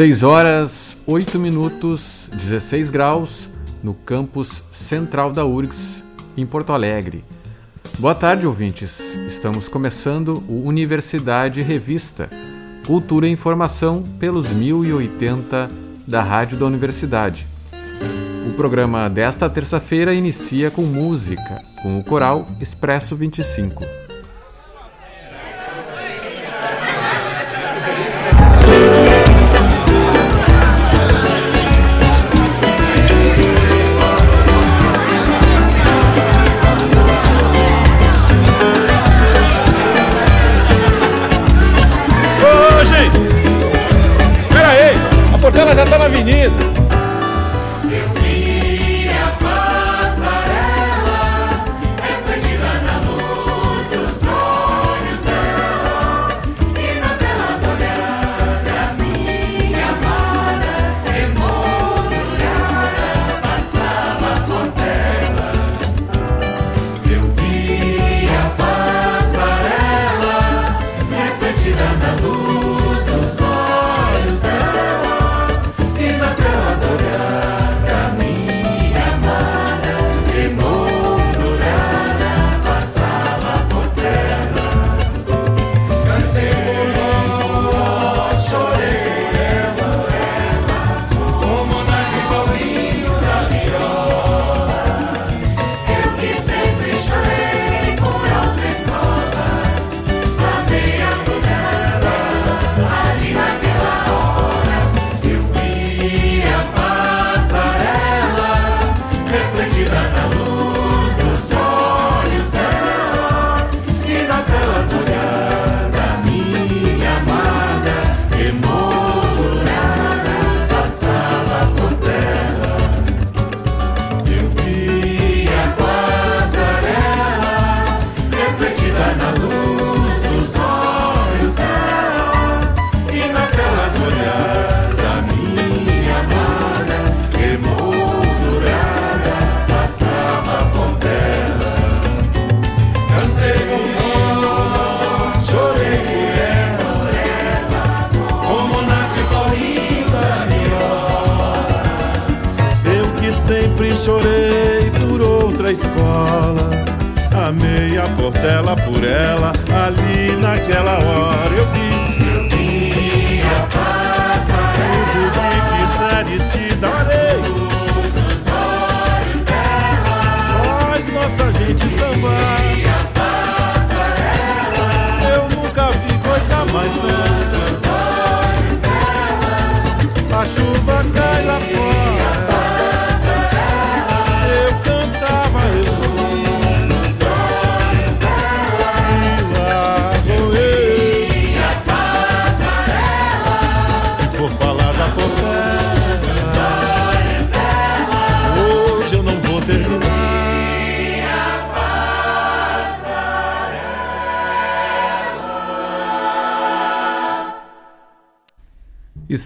6 horas, 8 minutos, 16 graus, no campus central da URGS, em Porto Alegre. Boa tarde, ouvintes. Estamos começando o Universidade Revista, Cultura e Informação pelos 1080 da Rádio da Universidade. O programa desta terça-feira inicia com música, com o coral Expresso 25.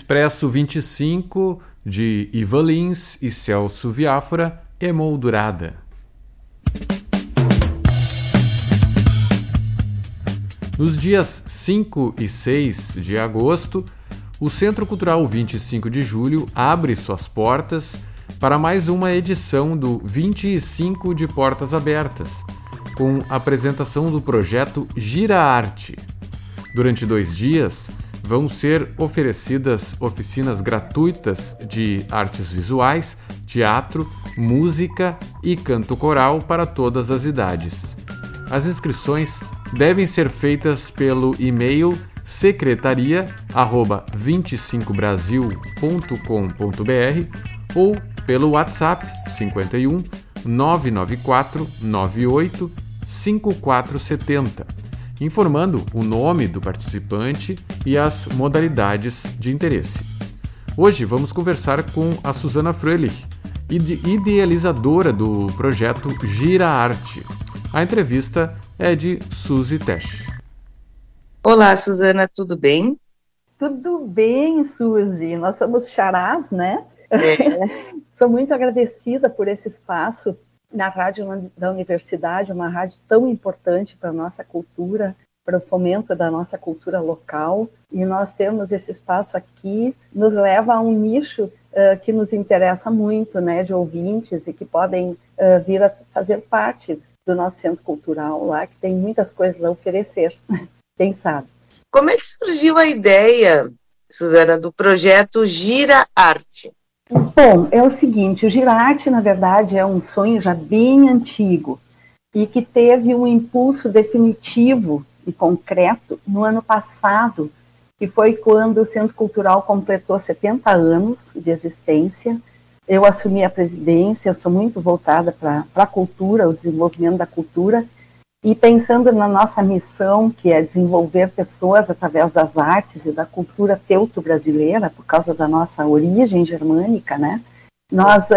Expresso 25 de Ivan Lins e Celso Viáfora, emoldurada. Nos dias 5 e 6 de agosto, o Centro Cultural 25 de Julho abre suas portas para mais uma edição do 25 de Portas Abertas, com apresentação do projeto Gira Arte. Durante dois dias, vão ser oferecidas oficinas gratuitas de artes visuais, teatro, música e canto coral para todas as idades. As inscrições devem ser feitas pelo e-mail secretaria@25brasil.com.br ou pelo WhatsApp 51 994 98 5470 informando o nome do participante e as modalidades de interesse. Hoje vamos conversar com a Susana Fröhlich, idealizadora do projeto Gira Arte. A entrevista é de Suzy Tesch. Olá, Susana, tudo bem? Tudo bem, Suzy. Nós somos charás, né? É. Sou muito agradecida por esse espaço na rádio da universidade, uma rádio tão importante para a nossa cultura. para o fomento da nossa cultura local e nós termos esse espaço aqui nos leva a um nicho uh, que nos interessa muito, né, de ouvintes e que podem uh, vir a fazer parte do nosso centro cultural lá, que tem muitas coisas a oferecer, quem sabe. Como é que surgiu a ideia, Suzana, do projeto Gira Arte? Bom, é o seguinte, o Gira Arte, na verdade, é um sonho já bem antigo e que teve um impulso definitivo e concreto no ano passado, que foi quando o Centro Cultural completou 70 anos de existência. Eu assumi a presidência, eu sou muito voltada para a cultura, o desenvolvimento da cultura, e pensando na nossa missão, que é desenvolver pessoas através das artes e da cultura teuto-brasileira, por causa da nossa origem germânica, né? Nós uh,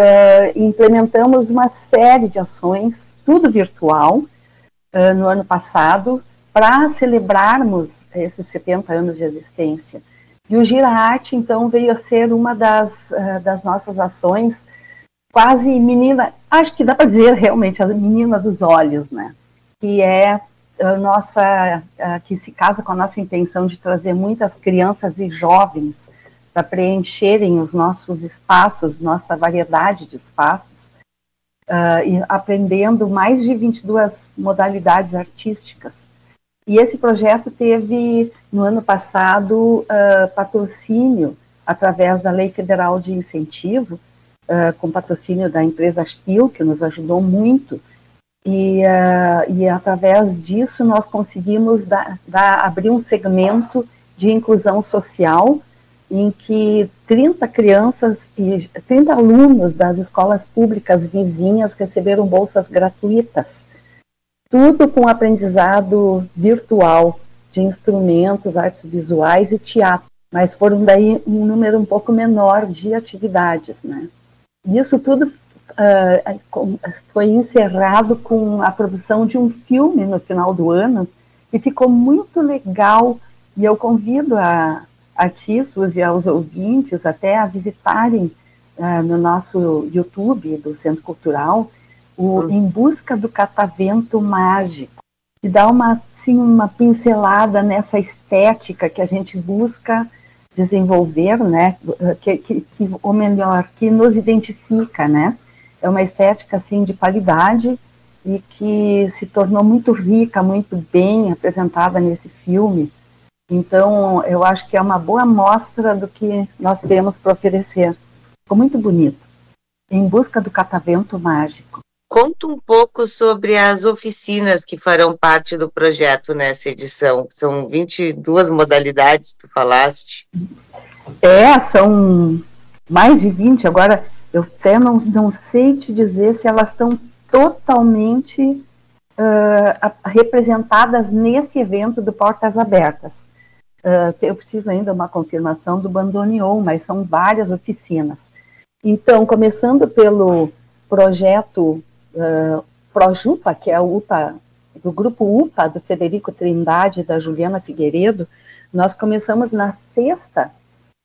implementamos uma série de ações, tudo virtual, uh, no ano passado, para celebrarmos esses 70 anos de existência. E o Gira Arte, então, veio a ser uma das, uh, das nossas ações, quase menina, acho que dá para dizer realmente, a menina dos olhos, né? Que é nossa, que se casa com a nossa intenção de trazer muitas crianças e jovens para preencherem os nossos espaços, nossa variedade de espaços, uh, aprendendo mais de 22 modalidades artísticas e esse projeto teve, no ano passado, uh, patrocínio através da Lei Federal de Incentivo, uh, com patrocínio da empresa Stil, que nos ajudou muito. E, uh, e através disso nós conseguimos abrir um segmento de inclusão social em que 30 crianças e 30 alunos das escolas públicas vizinhas receberam bolsas gratuitas tudo com aprendizado virtual de instrumentos, artes visuais e teatro, mas foram daí um número um pouco menor de atividades, né? Isso tudo uh, foi encerrado com a produção de um filme no final do ano que ficou muito legal. E eu convido a artistas e aos ouvintes até a visitarem uh, no nosso YouTube do Centro Cultural o hum. Em Busca do Catavento Mágico, que dá uma, assim, uma pincelada nessa estética que a gente busca desenvolver, né, que, que, que, ou melhor, que nos identifica, né, é uma estética, assim, de qualidade e que se tornou muito rica, muito bem apresentada nesse filme, então, eu acho que é uma boa mostra do que nós temos para oferecer. Ficou muito bonito. Em busca do catavento mágico. Conta um pouco sobre as oficinas que farão parte do projeto nessa edição. São 22 modalidades, tu falaste. É, são mais de 20. Agora, eu até não, não sei te dizer se elas estão totalmente uh, representadas nesse evento do Portas Abertas. Uh, eu preciso ainda uma confirmação do Bandoneon, mas são várias oficinas. Então, começando pelo projeto uh, Projupa, que é o UPA, do grupo UPA, do Federico Trindade e da Juliana Figueiredo, nós começamos na sexta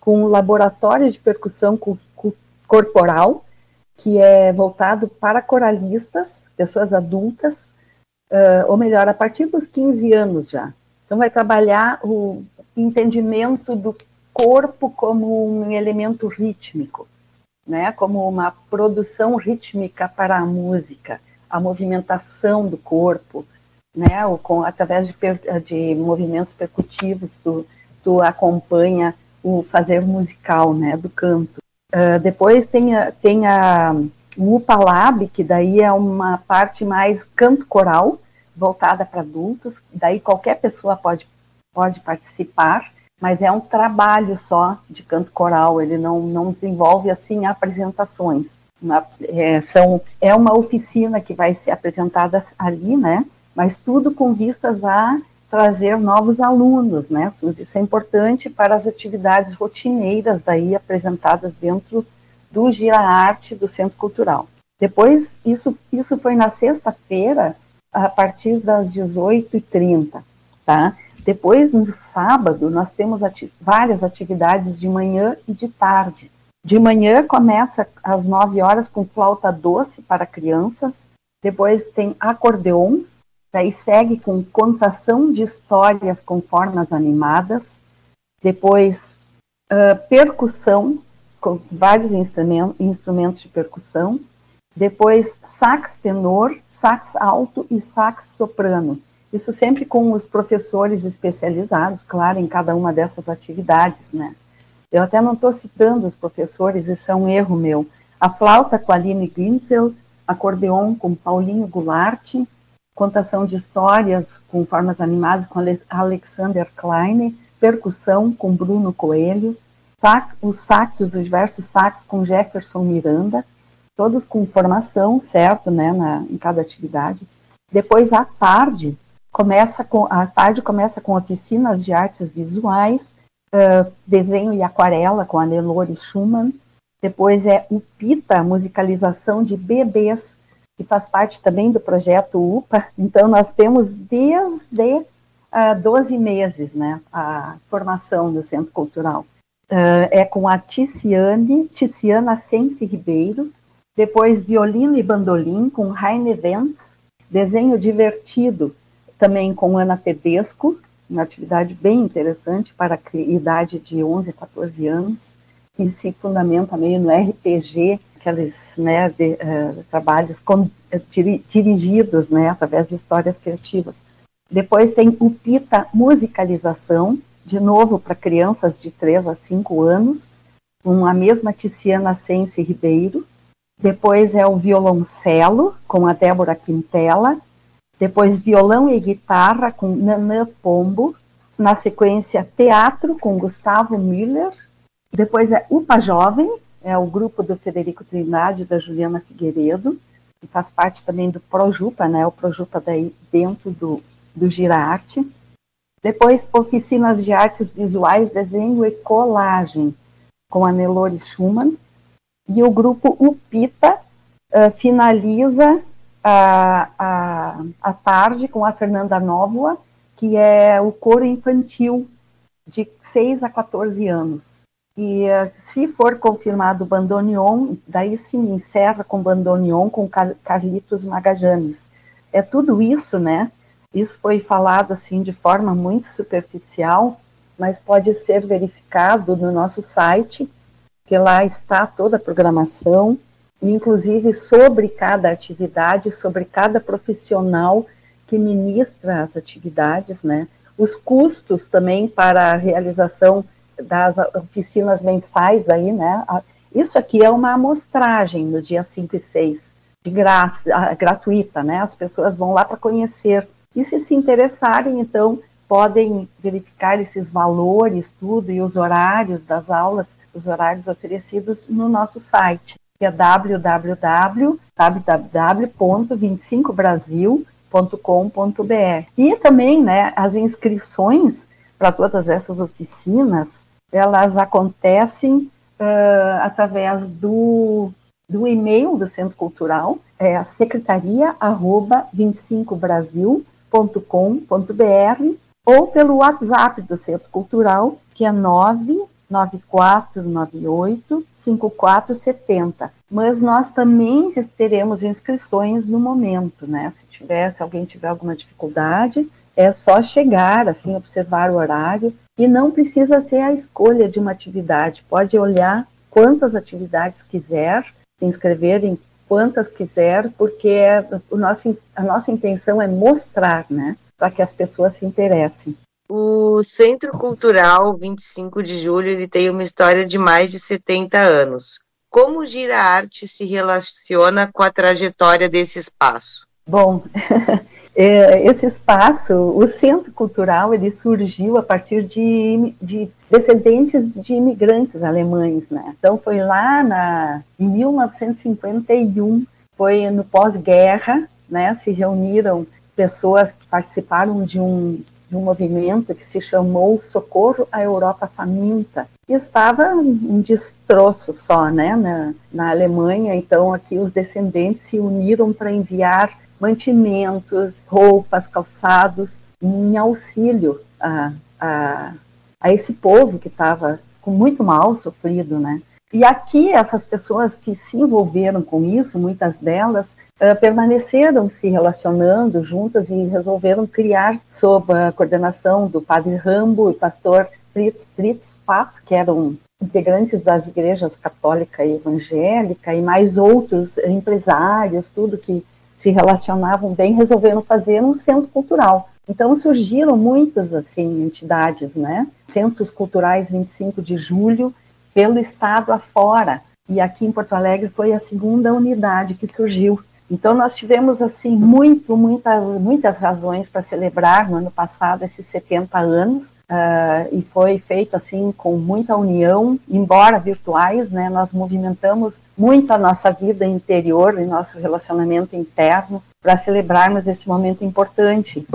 com um laboratório de percussão corporal, que é voltado para coralistas, pessoas adultas, uh, ou melhor, a partir dos 15 anos já. Então, vai trabalhar o entendimento do corpo como um elemento rítmico né, como uma produção rítmica para a música, a movimentação do corpo, né, ou com, através de, de movimentos percutivos, tu, tu acompanha o fazer musical, né, do canto. Uh, depois tem a, tem a o Upalab, que daí é uma parte mais canto coral, voltada para adultos, daí qualquer pessoa pode, pode participar, mas é um trabalho só de canto coral, ele não, não desenvolve assim apresentações. Uma, é, são, é uma oficina que vai ser apresentada ali, né? Mas tudo com vistas a trazer novos alunos, né? Isso é importante para as atividades rotineiras daí apresentadas dentro do Gira Arte do Centro Cultural. Depois, isso, isso foi na sexta-feira, a partir das 18h30, tá? Depois, no sábado, nós temos ati várias atividades de manhã e de tarde. De manhã começa às 9 horas com flauta doce para crianças. Depois tem acordeon, Daí segue com contação de histórias com formas animadas, depois uh, percussão, com vários instrumentos de percussão, depois sax tenor, sax alto e sax soprano. Isso sempre com os professores especializados, claro, em cada uma dessas atividades, né? Eu até não estou citando os professores, isso é um erro meu. A flauta com a Aline Ginsel, acordeon com Paulinho Goulart, contação de histórias com formas animadas com Alexander Klein, percussão com Bruno Coelho, sax, os sax, os diversos sax com Jefferson Miranda, todos com formação, certo, né, na, em cada atividade. Depois, à tarde, começa com, a tarde começa com oficinas de artes visuais, uh, desenho e aquarela com a Nelore Schumann. Depois é o PITA, musicalização de bebês, que faz parte também do projeto UPA. Então, nós temos desde uh, ah, 12 meses né, a formação do Centro Cultural. Uh, é com a Ticiane, Ticiana Sense Ribeiro, depois violino e bandolim com Raine Vents, desenho divertido também com Ana Tedesco, uma atividade bem interessante para a idade de 11 a 14 anos, que se fundamenta meio no RPG, aqueles né, de, uh, trabalhos com, uh, dirigidos né, através de histórias criativas. Depois tem o Pita Musicalização, de novo para crianças de 3 a 5 anos, com a mesma Tiziana Sense Ribeiro. Depois é o violoncelo, com a Débora Quintela. Depois violão e guitarra, com Nanã Pombo. Na sequência, teatro, com Gustavo Miller. Depois é UPA Jovem, é o grupo do Federico Trindade da Juliana Figueiredo, que faz parte também do Projupa, né, o Projupa daí dentro do, do Girarte. Depois, oficinas de artes visuais, desenho e colagem, com a Nelore Schumann. E o grupo UPITA uh, finaliza a, a, a tarde com a Fernanda Nóvoa, que é o coro infantil de 6 a 14 anos. E uh, se for confirmado o bandoneon, daí se encerra com bandoneon com Carlitos Magajanes. É tudo isso, né? Isso foi falado assim de forma muito superficial, mas pode ser verificado no nosso site, que lá está toda a programação, inclusive sobre cada atividade, sobre cada profissional que ministra as atividades, né? Os custos também para a realização das oficinas mensais aí, né? Isso aqui é uma amostragem no dia 5 e 6, de graça, gratuita, né? As pessoas vão lá para conhecer. E se se interessarem, então, podem verificar esses valores, tudo, e os horários das aulas, os horários oferecidos no nosso site, que é www.25brasil.com.br. E também, né, as inscrições para todas essas oficinas, elas acontecem uh, através do, do e-mail do Centro Cultural, é a secretaria arroba 25brasil.com.br ou pelo WhatsApp do Centro Cultural, que é 99498 5470. Mas nós também teremos inscrições no momento, né? Se tiver, se alguém tiver alguma dificuldade, é só chegar, assim, observar o horário e não precisa ser a escolha de uma atividade. Pode olhar quantas atividades quiser, se inscrever em quantas quiser, porque é, o nosso, a nossa intenção é mostrar, né, para que as pessoas se interessem. O Centro Cultural 25 de Julho ele tem uma história de mais de 70 anos. Como o Gira Arte se relaciona com a trajetória desse espaço? Bom, É, esse espaço, o Centro Cultural, ele surgiu a partir de, de descendentes de imigrantes alemães, né? Então foi lá na, em 1951, foi no pós-guerra, né? Se reuniram pessoas que participaram de um, de um movimento que se chamou Socorro à Europa Faminta. E estava um destroço só, né? Na, na Alemanha, então aqui os descendentes se uniram para enviar mantimentos, roupas, calçados, em auxílio a, a, a esse povo que estava com muito mal sofrido, né? E aqui, essas pessoas que se envolveram com isso, muitas delas, uh, permaneceram se relacionando juntas e resolveram criar, sob a coordenação do padre Rambo e pastor Fritz, Fritz que eram integrantes das igrejas católica e evangélica, e mais outros empresários, tudo que se relacionavam bem, resolveram fazer um centro cultural. Então surgiram muitas assim entidades, né? Centros culturais 25 de julho pelo estado afora. E aqui em Porto Alegre foi a segunda unidade que surgiu. Então nós tivemos assim muito, muitas, muitas razões para celebrar no ano passado esses 70 anos uh, e foi feito assim com muita união, embora virtuais, né? Nós movimentamos muito a nossa vida interior e nosso relacionamento interno para celebrarmos esse momento importante.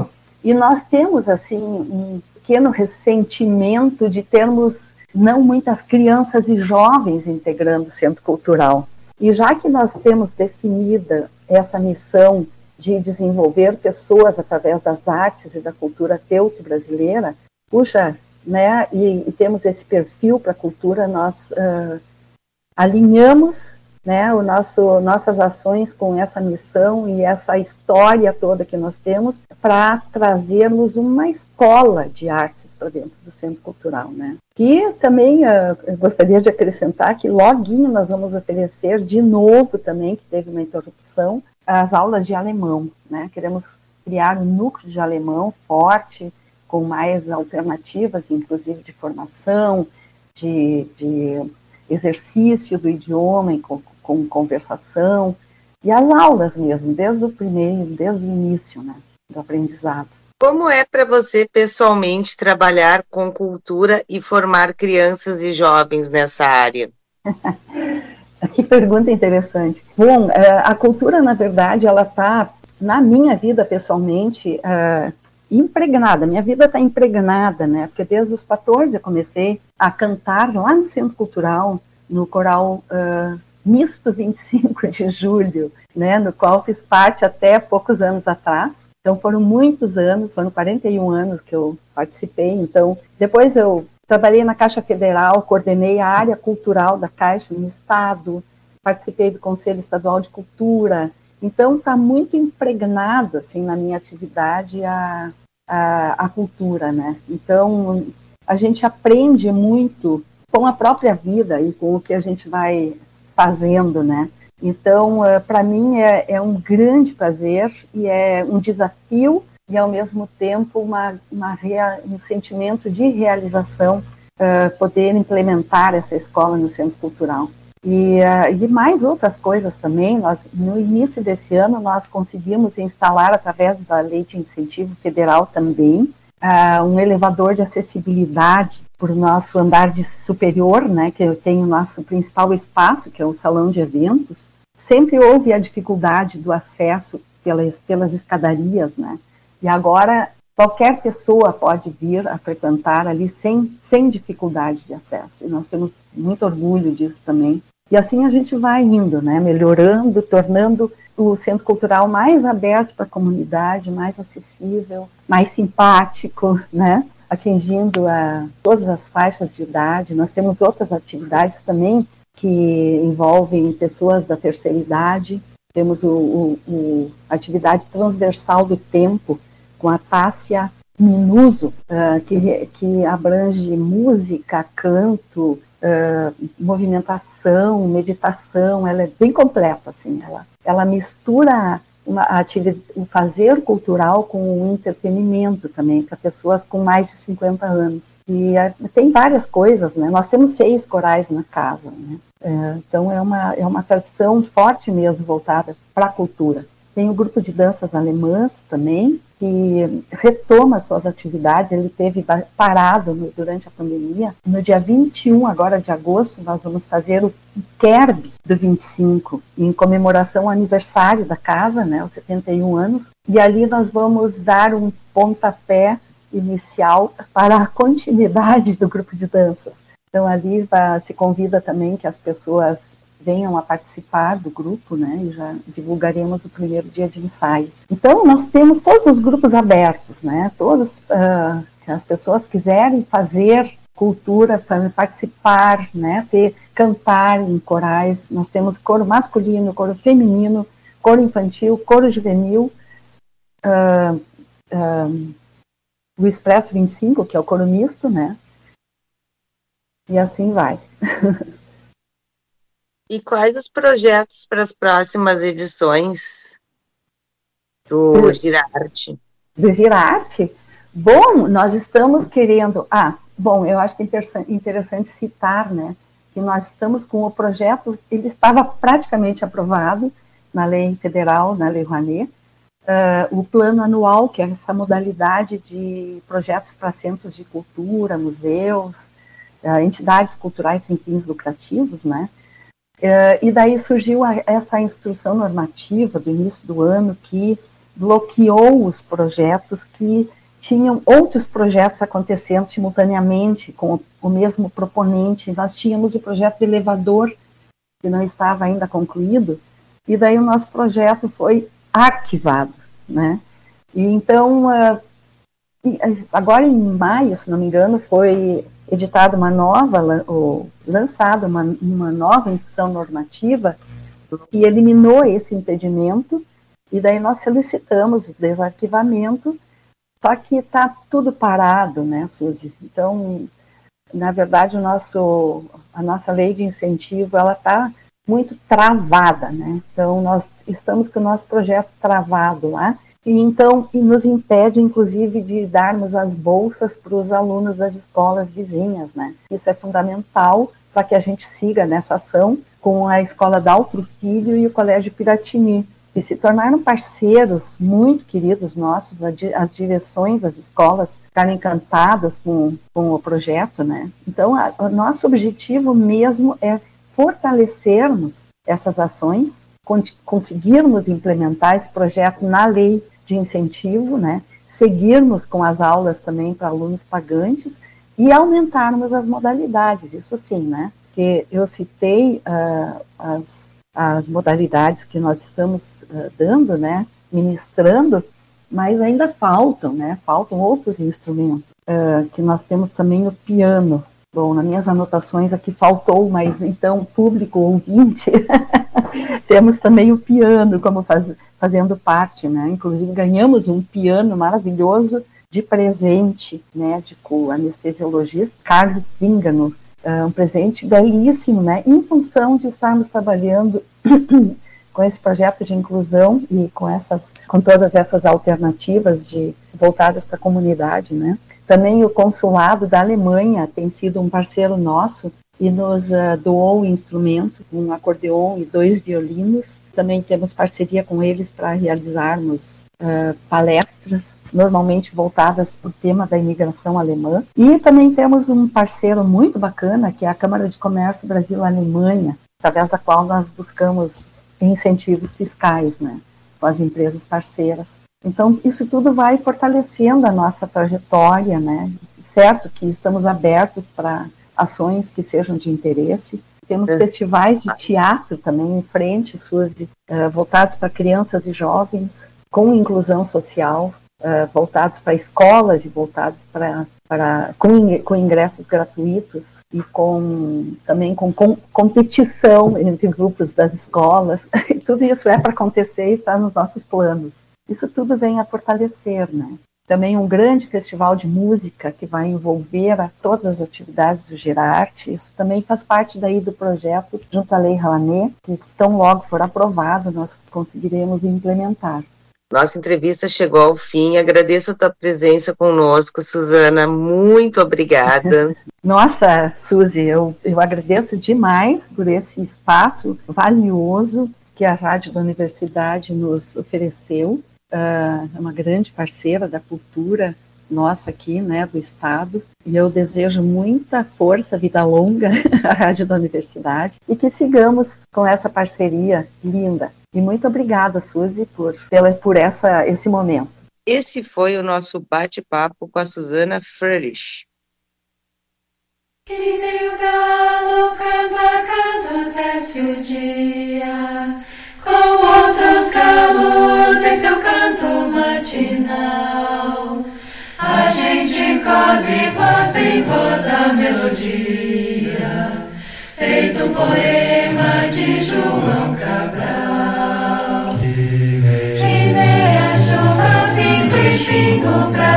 E nós temos assim um pequeno ressentimento de termos não muitas crianças e jovens integrando o centro cultural. E já que nós temos definida essa missão de desenvolver pessoas através das artes e da cultura teuto brasileira, puxa, né, e, e temos esse perfil para a cultura, nós uh, alinhamos né, o nosso, nossas ações com essa missão e essa história toda que nós temos para trazermos uma escola de artes para dentro do Centro Cultural. Né. E também uh, gostaria de acrescentar que loguinho nós vamos oferecer de novo também, que teve uma interrupção, as aulas de alemão. Né. Queremos criar um núcleo de alemão forte, com mais alternativas, inclusive de formação, de, de exercício do idioma, com, com conversação, e as aulas mesmo, desde o primeiro, desde o início né, do aprendizado. Como é para você pessoalmente trabalhar com cultura e formar crianças e jovens nessa área? que pergunta interessante. Bom, é, a cultura, na verdade, ela está na minha vida pessoalmente uh, impregnada. Minha vida está impregnada, né? Porque desde os 14 eu comecei a cantar lá no Centro Cultural, no coral uh, misto 25 de julho, né, no qual fiz parte até poucos anos atrás. Então foram muitos anos, foram 41 anos que eu participei. Então depois eu trabalhei na Caixa Federal, coordenei a área cultural da Caixa no estado, participei do Conselho Estadual de Cultura. Então está muito impregnado assim na minha atividade a, a, a cultura, né? Então a gente aprende muito com a própria vida e com o que a gente vai fazendo, né? Então, uh, para mim é, é, um grande prazer e é um desafio e ao mesmo tempo uma, uma rea, um sentimento de realização uh, poder implementar essa escola no centro cultural. E, uh, e, mais outras coisas também. Nós, no início desse ano, nós conseguimos instalar, através da Lei de Incentivo Federal também, uh, um elevador de acessibilidade para o nosso andar de superior, né, que tem o nosso principal espaço, que é o salão de eventos, sempre houve a dificuldade do acesso pelas, pelas escadarias, né, e agora qualquer pessoa pode vir a frequentar ali sem, sem dificuldade de acesso, e nós temos muito orgulho disso também. E assim a gente vai indo, né, melhorando, tornando o centro cultural mais aberto para a comunidade, mais acessível, mais simpático, né? atingindo a todas as faixas de idade. Nós temos outras atividades também que envolvem pessoas da terceira idade. Temos o, o, o atividade transversal do tempo com a Tássia Minuso, uh, que, que abrange música, canto, uh, movimentação, meditação. Ela é bem completa, assim. Ela, ela mistura uma atividade, o fazer cultural com o entretenimento também, para pessoas com mais de 50 anos. E é, tem várias coisas, né? Nós temos seis corais na casa, né? É, então é uma, é uma tradição forte mesmo voltada para a cultura. Tem o grupo de danças alemãs também, que retoma suas atividades, ele teve parado no, durante a pandemia. No dia 21 agora de agosto, nós vamos fazer o Kerb do 25, em comemoração ao aniversário da casa, né, os 71 anos, e ali nós vamos dar um pontapé inicial para a continuidade do grupo de danças. Então ali se convida também que as pessoas venham a participar do grupo, né? E já divulgaremos o primeiro dia de ensaio. Então, nós temos todos os grupos abertos, né? Todos uh, as pessoas quiserem fazer cultura, participar, né, ter, cantar em corais. Nós temos coro masculino, coro feminino, coro infantil, coro juvenil, uh, uh, o Expresso 25, que é o coro misto, né? E assim vai. e quais os projetos para as próximas edições do Girarte? Do Girarte? Bom, nós estamos querendo. Ah, bom, eu acho que é interessante citar, né? Que nós estamos com o projeto, ele estava praticamente aprovado na lei federal, na lei Rouanet, uh, o plano anual, que é essa modalidade de projetos para centros de cultura, museus, uh, entidades culturais sem fins lucrativos, né? Uh, e daí surgiu essa instrução normativa do início do ano que bloqueou os projetos que tinham outros projetos acontecendo simultaneamente com o, mesmo proponente. Nós tínhamos o projeto de elevador, que não estava ainda concluído, e daí o nosso projeto foi arquivado, né? E então, uh, agora em maio, se não me engano, foi editada uma nova, ou lançada uma, uma nova instrução normativa que eliminou esse impedimento, e daí nós solicitamos o desarquivamento, só que está tudo parado, né, Suzy? Então, na verdade, o nosso, a nossa lei de incentivo, ela está muito travada, né? Então nós estamos com o nosso projeto travado lá e então e nos impede, inclusive, de darmos as bolsas para os alunos das escolas vizinhas, né? Isso é fundamental para que a gente siga nessa ação com a escola Daltro Filho e o Colégio Piratini, que se tornaram parceiros muito queridos nossos, as direções das escolas ficaram encantadas com, com o projeto, né? Então, a, o nosso objetivo mesmo é fortalecermos essas ações, conseguirmos implementar esse projeto na lei de incentivo, né, seguirmos com as aulas também para alunos pagantes e aumentarmos as modalidades, isso sim, né, que eu citei uh, as, as modalidades que nós estamos uh, dando, né, ministrando, mas ainda faltam, né, faltam outros instrumentos, uh, que nós temos também o piano, Bom, nas minhas anotações aqui faltou, mas então, público ouvinte, temos também o piano como faz, fazendo parte, né? Inclusive ganhamos um piano maravilhoso de presente, né, de o anestesiologista Carlos Zingano, é, um presente belíssimo, né, em função de estarmos trabalhando com esse projeto de inclusão e com essas, com todas essas alternativas de voltadas para a comunidade, né. Também o consulado da Alemanha tem sido um parceiro nosso e nos uh, doou instrumentos, um acordeon e dois violinos. Também temos parceria com eles para realizarmos uh, palestras, normalmente voltadas para o tema da imigração alemã. E também temos um parceiro muito bacana, que é a Câmara de Comércio Brasil-Alemanha, através da qual nós buscamos incentivos fiscais né, com as empresas parceiras. Então, isso tudo vai fortalecendo a nossa trajetória, né? Certo que estamos abertos para ações que sejam de interesse. Temos é. festivais de teatro também em frente, Suzy, uh, voltados para crianças e jovens, com inclusão social, uh, voltados para escolas e voltados para, para com, com ingressos gratuitos e com também com, com competição entre grupos das escolas. Tudo isso é para acontecer e está nos nossos planos. Isso tudo vem a fortalecer, né? Também um grande festival de música que vai envolver a todas as atividades do Girarte. Isso também faz parte daí do projeto junto à Lei Rouanet, que tão logo for aprovado, nós conseguiremos implementar. Nossa entrevista chegou ao fim. Agradeço a tua presença conosco, Suzana. Muito obrigada. Nossa, Suzy, eu, eu agradeço demais por esse espaço valioso que a Rádio da Universidade nos ofereceu é uma grande parceira da cultura nossa aqui, né, do estado, e eu desejo muita força, vida longa à Rádio da Universidade e que sigamos com essa parceria linda. E muito obrigada, Suzy, por, pela, por essa, esse momento. Esse foi o nosso bate-papo com a Suzana Frerish. Que nem o galo canta, canta, desce o dia com outros galos em seu canto matinal. A gente cose voz em voz a melodia, feito um poema de João Cabral. Que nem a chuva, pingue pingue pingo pra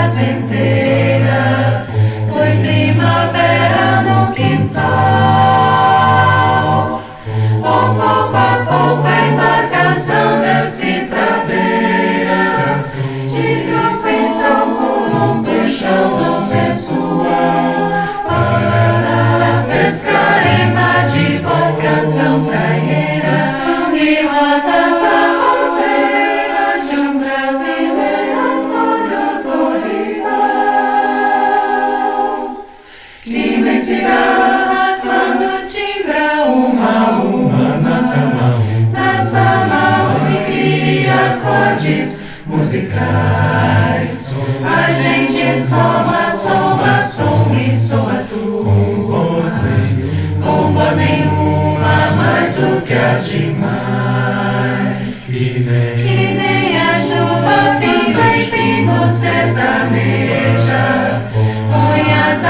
quer demais. Que nem, que nem a chuva pinga e pingo sertaneja. Põe as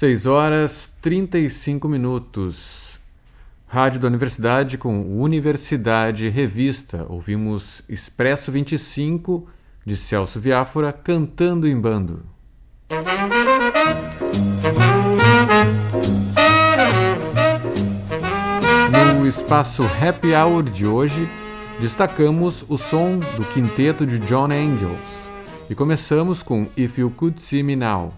6 horas 35 minutos. Rádio da Universidade com Universidade Revista. Ouvimos Expresso 25 de Celso Viáfora cantando em bando. No espaço Happy Hour de hoje, destacamos o som do quinteto de John Angels e começamos com If You Could See Me Now.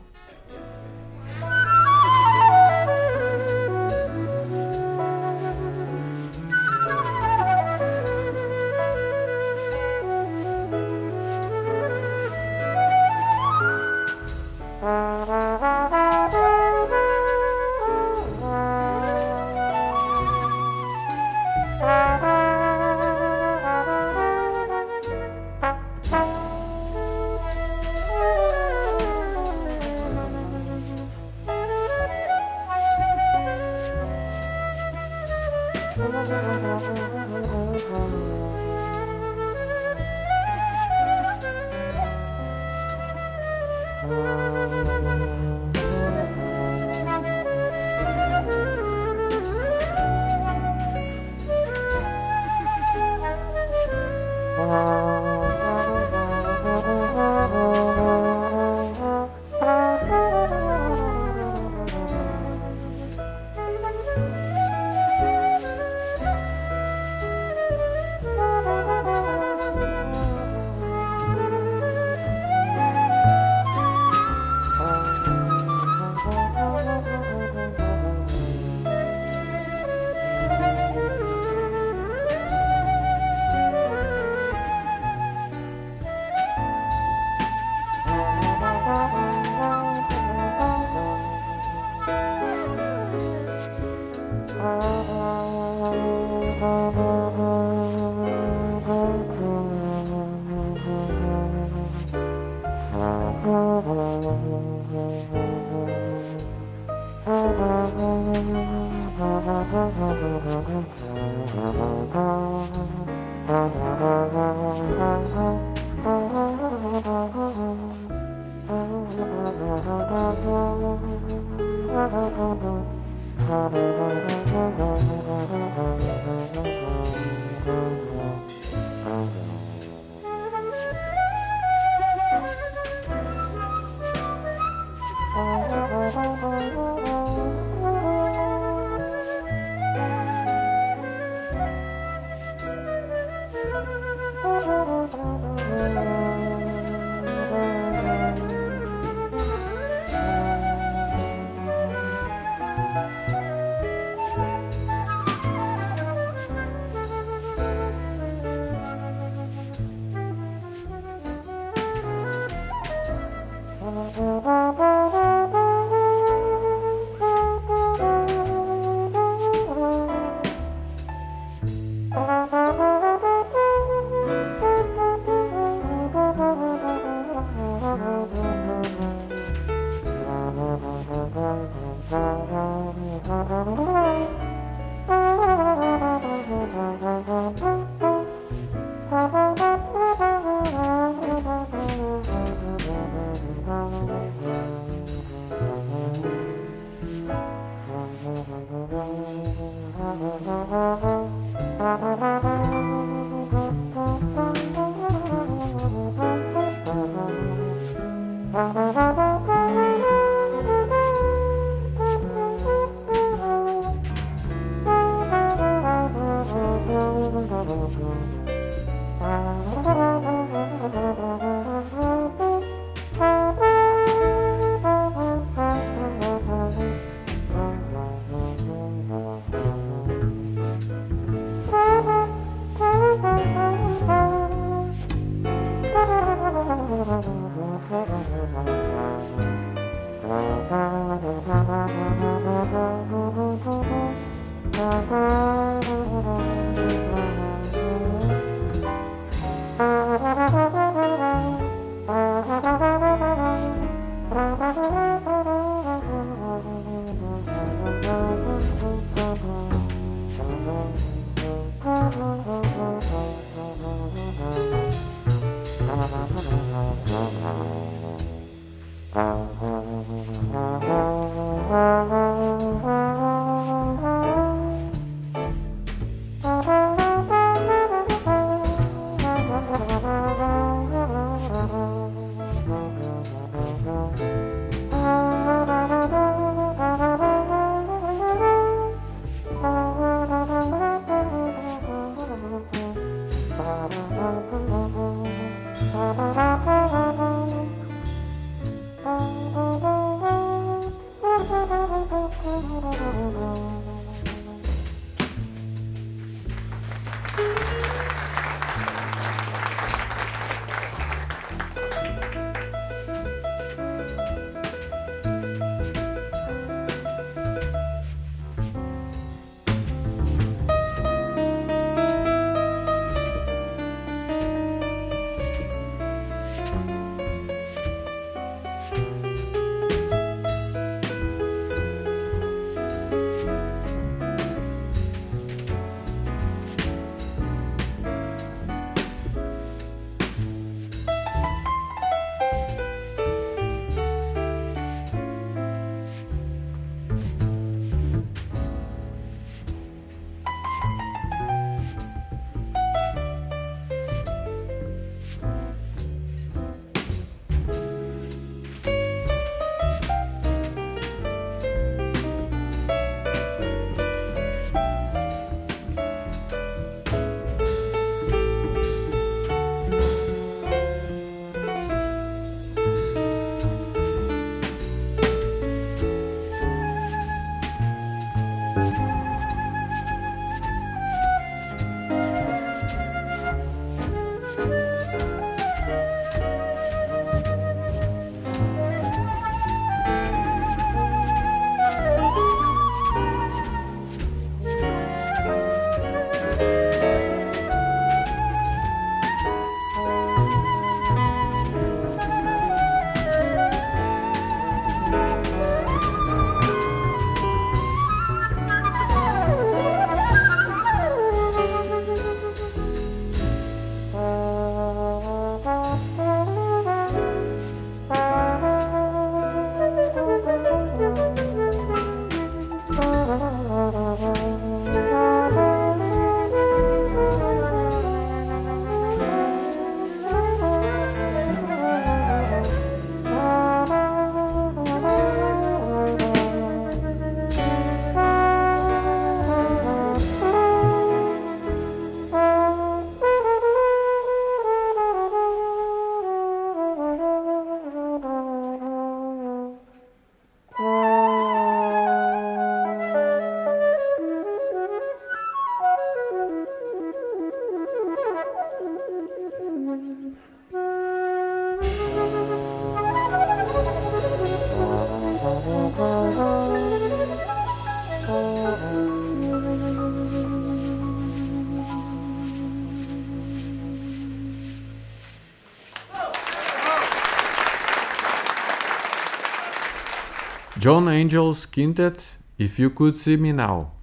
John Angels Quintet, If You Could See Me Now.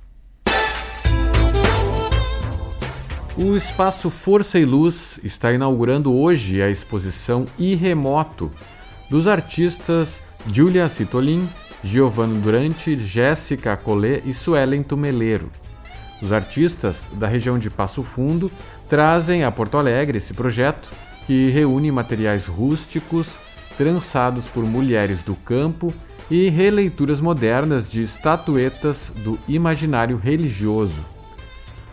O Espaço Força e Luz está inaugurando hoje a exposição Irremoto dos artistas Julia Citolin, Giovanni Durante, Jéssica Collet e Suelen Tumeleiro. Os artistas da região de Passo Fundo trazem a Porto Alegre esse projeto que reúne materiais rústicos trançados por mulheres do campo e releituras modernas de estatuetas do imaginário religioso.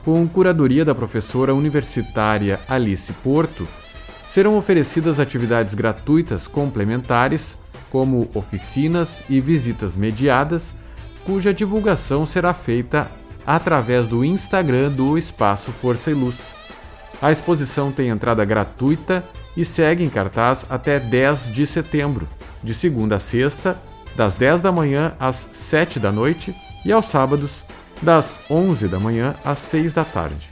Com curadoria da professora universitária Alice Porto, serão oferecidas atividades gratuitas complementares, como oficinas e visitas mediadas, cuja divulgação será feita através do Instagram do Espaço Força e Luz. A exposição tem entrada gratuita e segue em cartaz até 10 de setembro, de segunda a sexta, das 10 da manhã às 7 da noite e aos sábados, das 11 da manhã às 6 da tarde.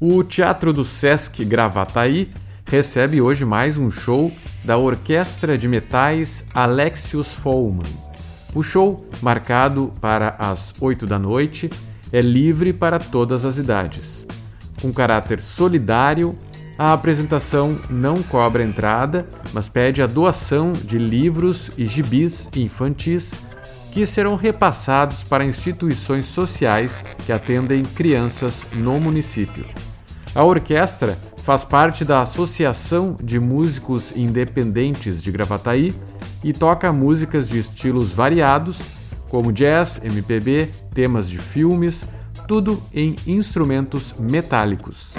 O Teatro do Sesc Gravataí recebe hoje mais um show da Orquestra de Metais Alexius Follman. O show, marcado para as 8 da noite, é livre para todas as idades. Com caráter solidário, a apresentação não cobra entrada, mas pede a doação de livros e gibis infantis que serão repassados para instituições sociais que atendem crianças no município. A orquestra faz parte da Associação de Músicos Independentes de Gravataí e toca músicas de estilos variados como jazz, MPB, temas de filmes, tudo em instrumentos metálicos.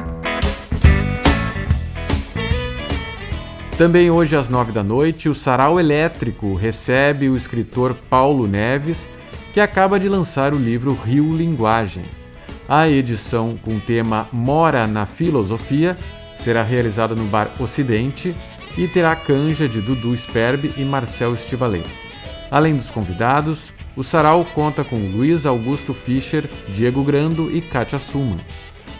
Também hoje às nove da noite, o Sarau Elétrico recebe o escritor Paulo Neves, que acaba de lançar o livro Rio Linguagem. A edição com o tema Mora na Filosofia será realizada no Bar Ocidente e terá canja de Dudu Sperbe e Marcel Estivalei. Além dos convidados, o sarau conta com Luiz Augusto Fischer, Diego Grando e Kátia Suman.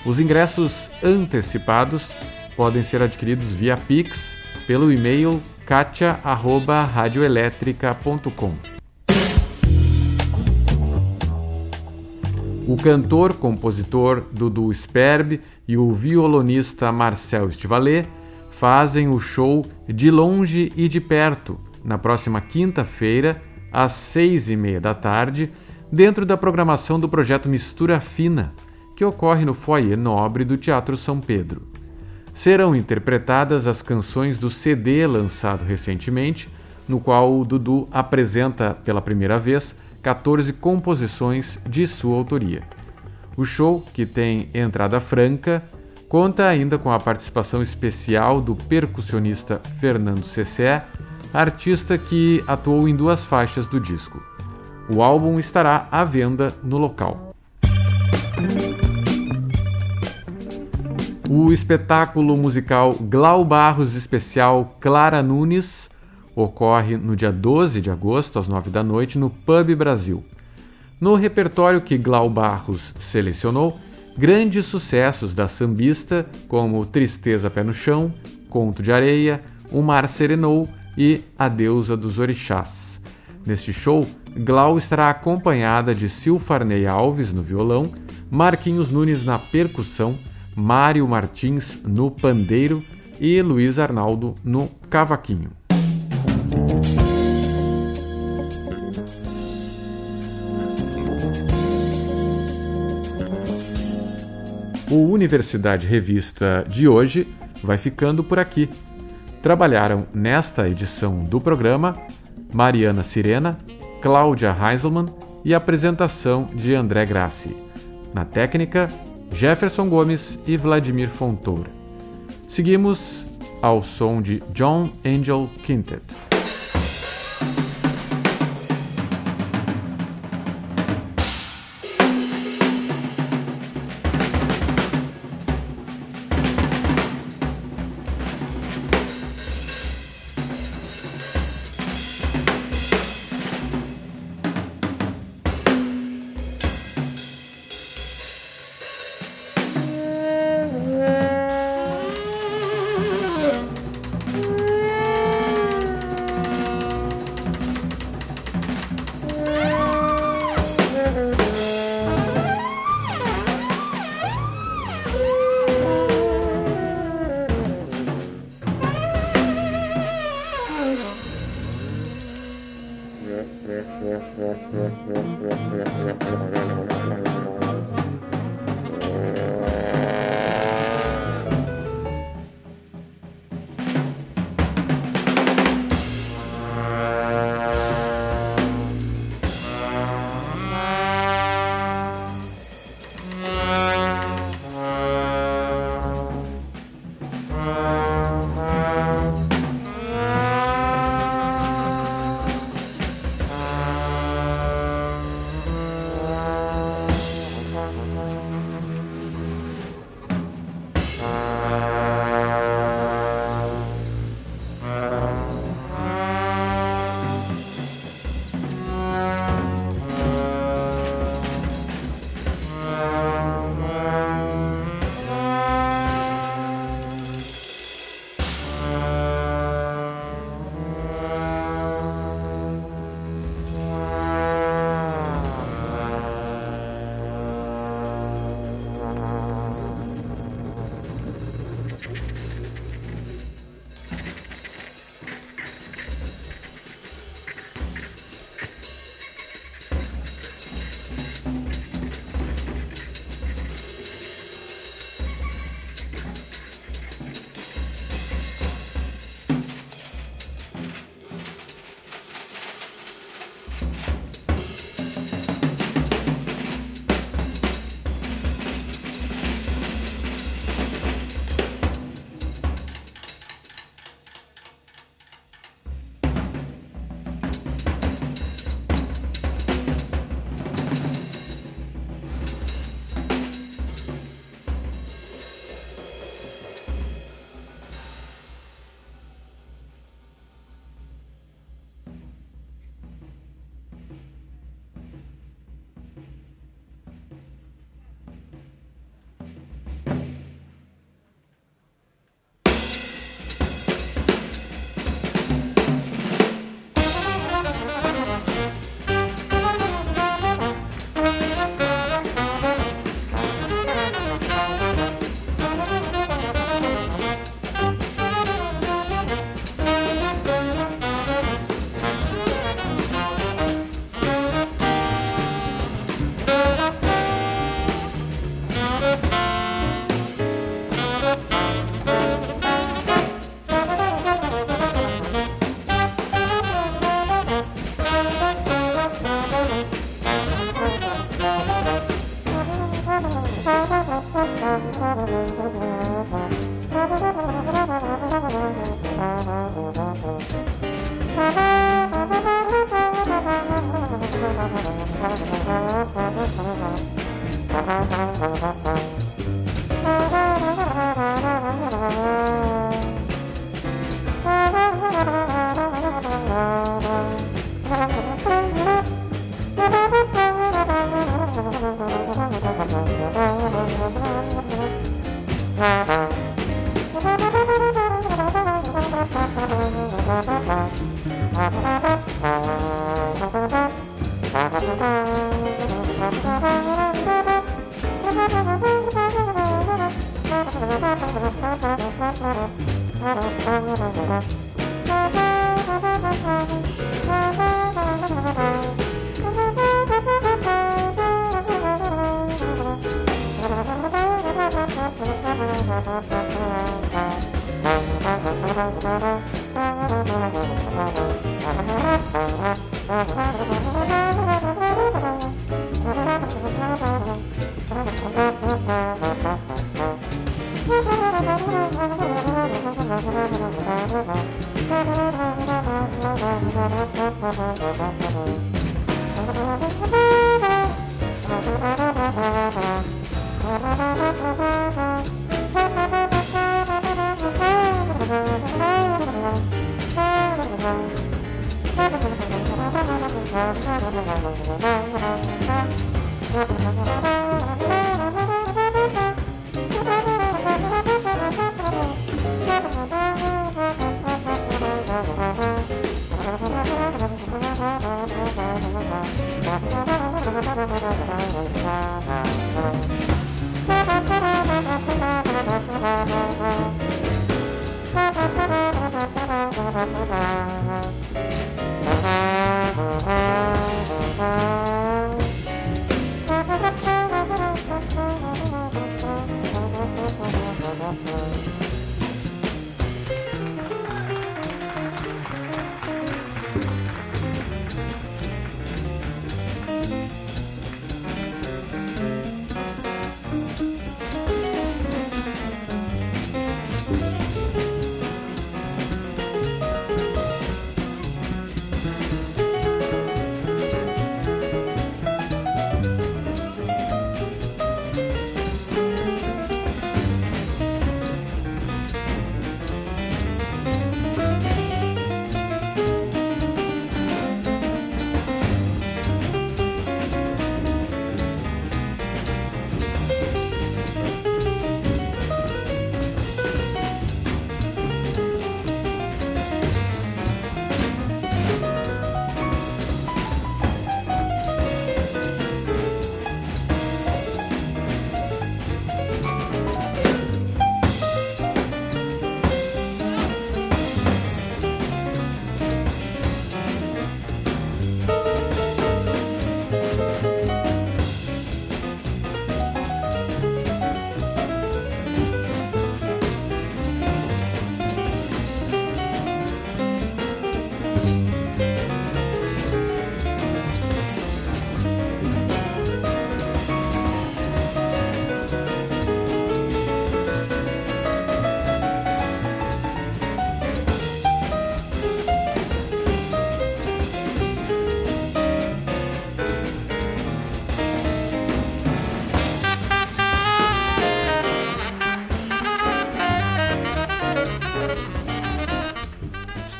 Os ingressos antecipados podem ser adquiridos via Pix pelo e-mail katia@radioelétrica.com. O cantor, compositor Dudu Sperb e o violonista Marcel Estivalet fazem o show De Longe e de Perto na próxima quinta-feira, às seis e meia da tarde, dentro da programação do projeto Mistura Fina, que ocorre no foyer nobre do Teatro São Pedro. Serão interpretadas as canções do CD lançado recentemente, no qual o Dudu apresenta pela primeira vez 14 composições de sua autoria. O show, que tem entrada franca, conta ainda com a participação especial do percussionista Fernando Cessé artista que atuou em duas faixas do disco. O álbum estará à venda no local. O espetáculo musical Glau Barros Especial Clara Nunes ocorre no dia 12 de agosto, às 9 da noite, no Pub Brasil. No repertório que Glau Barros selecionou, grandes sucessos da sambista, como Tristeza Pé no Chão, Conto de Areia, O Mar Serenou e A Deusa dos Orixás. Neste show, Glau estará acompanhada de Silfarney Alves no violão, Marquinhos Nunes na percussão, Mário Martins no pandeiro e Luiz Arnaldo no cavaquinho. O Universidade Revista de hoje vai ficando por aqui. Trabalharam nesta edição do programa Mariana Sirena, Cláudia Heiselmann e apresentação de André Grassi. Na técnica, Jefferson Gomes e Vladimir Fontoura. Seguimos ao som de John Angel Quintet.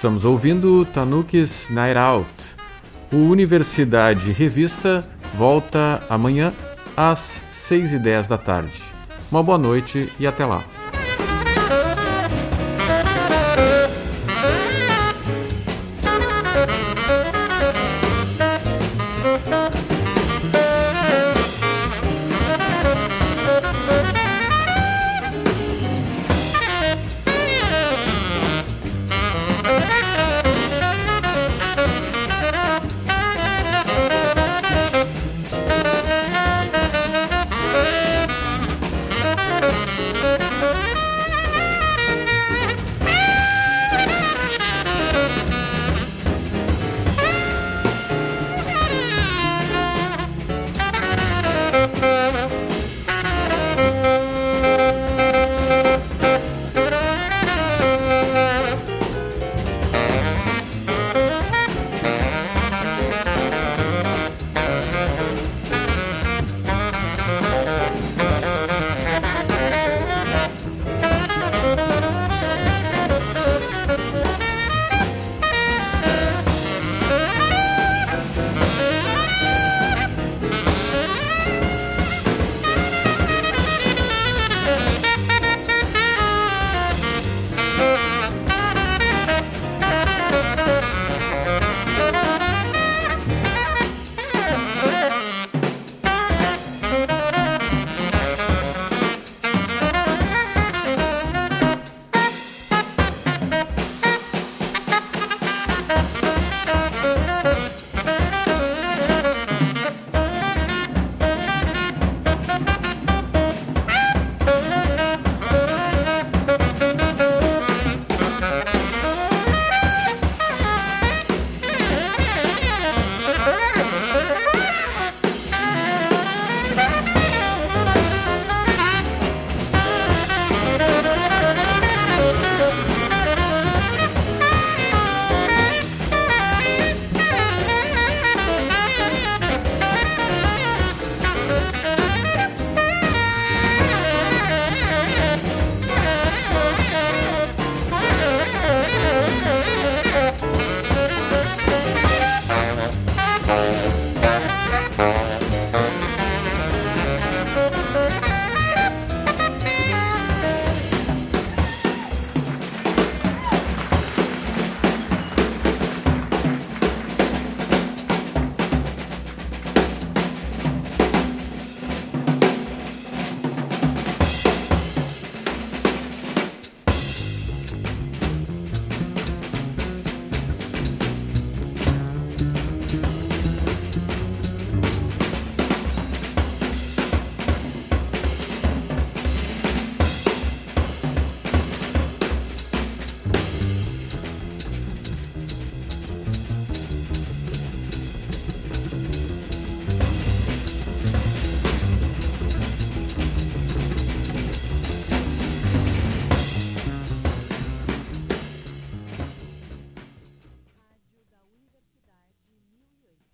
Estamos ouvindo Tanuki's Night Out. O Universidade Revista volta amanhã às 6 e 10 da tarde. Uma boa noite e até lá.